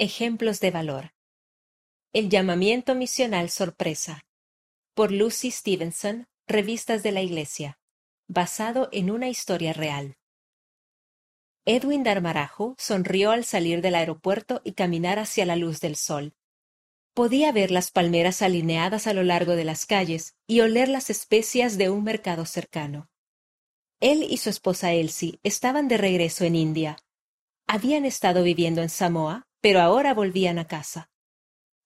Ejemplos de valor. El llamamiento misional sorpresa. Por Lucy Stevenson, Revistas de la Iglesia. Basado en una historia real. Edwin Darmarajo sonrió al salir del aeropuerto y caminar hacia la luz del sol. Podía ver las palmeras alineadas a lo largo de las calles y oler las especias de un mercado cercano. Él y su esposa Elsie estaban de regreso en India. Habían estado viviendo en Samoa, pero ahora volvían a casa.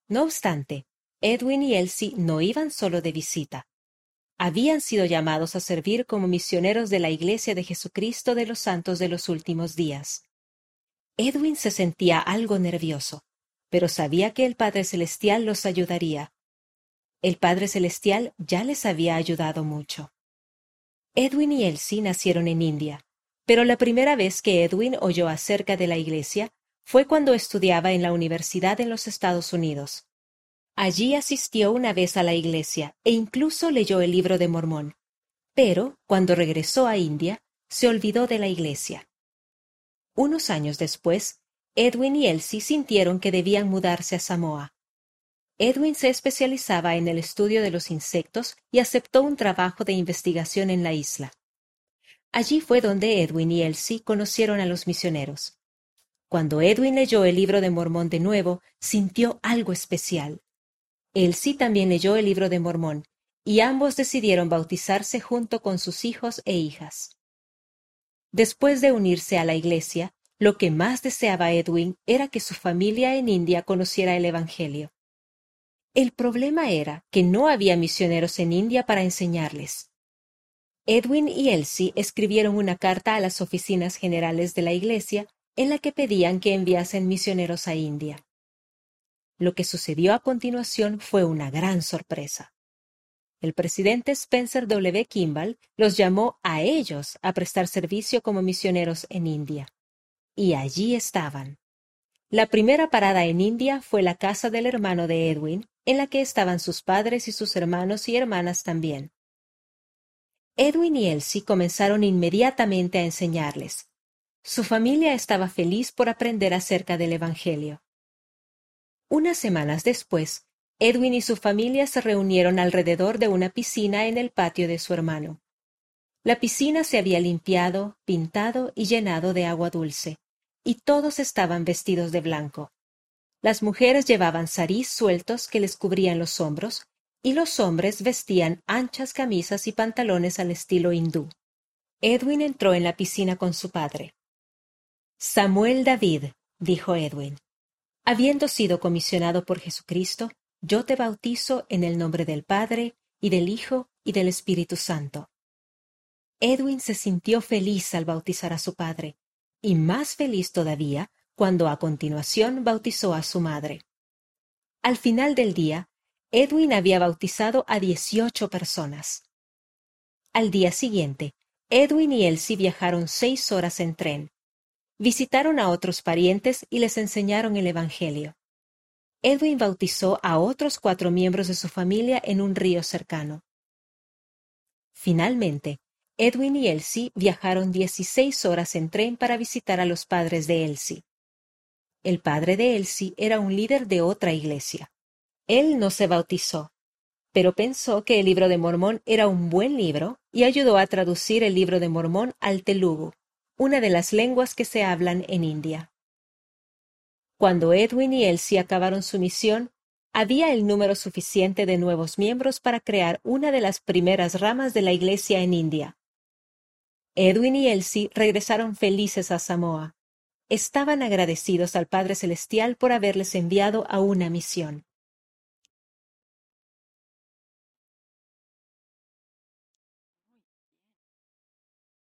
No obstante, Edwin y Elsie no iban solo de visita. Habían sido llamados a servir como misioneros de la Iglesia de Jesucristo de los Santos de los Últimos Días. Edwin se sentía algo nervioso, pero sabía que el Padre Celestial los ayudaría. El Padre Celestial ya les había ayudado mucho. Edwin y Elsie nacieron en India, pero la primera vez que Edwin oyó acerca de la Iglesia fue cuando estudiaba en la universidad en los Estados Unidos. Allí asistió una vez a la iglesia e incluso leyó el libro de Mormón. Pero, cuando regresó a India, se olvidó de la iglesia. Unos años después, Edwin y Elsie sintieron que debían mudarse a Samoa. Edwin se especializaba en el estudio de los insectos y aceptó un trabajo de investigación en la isla. Allí fue donde Edwin y Elsie conocieron a los misioneros. Cuando Edwin leyó el libro de Mormón de nuevo, sintió algo especial. Elsie también leyó el libro de Mormón, y ambos decidieron bautizarse junto con sus hijos e hijas. Después de unirse a la iglesia, lo que más deseaba Edwin era que su familia en India conociera el Evangelio. El problema era que no había misioneros en India para enseñarles. Edwin y Elsie escribieron una carta a las oficinas generales de la iglesia en la que pedían que enviasen misioneros a India. Lo que sucedió a continuación fue una gran sorpresa. El presidente Spencer W. Kimball los llamó a ellos a prestar servicio como misioneros en India. Y allí estaban. La primera parada en India fue la casa del hermano de Edwin, en la que estaban sus padres y sus hermanos y hermanas también. Edwin y Elsie comenzaron inmediatamente a enseñarles, su familia estaba feliz por aprender acerca del Evangelio. Unas semanas después, Edwin y su familia se reunieron alrededor de una piscina en el patio de su hermano. La piscina se había limpiado, pintado y llenado de agua dulce, y todos estaban vestidos de blanco. Las mujeres llevaban sarís sueltos que les cubrían los hombros, y los hombres vestían anchas camisas y pantalones al estilo hindú. Edwin entró en la piscina con su padre. Samuel David, dijo Edwin, habiendo sido comisionado por Jesucristo, yo te bautizo en el nombre del Padre, y del Hijo, y del Espíritu Santo. Edwin se sintió feliz al bautizar a su padre, y más feliz todavía cuando a continuación bautizó a su madre. Al final del día, Edwin había bautizado a dieciocho personas. Al día siguiente, Edwin y Elsie viajaron seis horas en tren, visitaron a otros parientes y les enseñaron el Evangelio. Edwin bautizó a otros cuatro miembros de su familia en un río cercano. Finalmente, Edwin y Elsie viajaron dieciséis horas en tren para visitar a los padres de Elsie. El padre de Elsie era un líder de otra iglesia. Él no se bautizó, pero pensó que el libro de Mormón era un buen libro y ayudó a traducir el libro de Mormón al telugu, una de las lenguas que se hablan en India. Cuando Edwin y Elsie acabaron su misión, había el número suficiente de nuevos miembros para crear una de las primeras ramas de la Iglesia en India. Edwin y Elsie regresaron felices a Samoa. Estaban agradecidos al Padre Celestial por haberles enviado a una misión.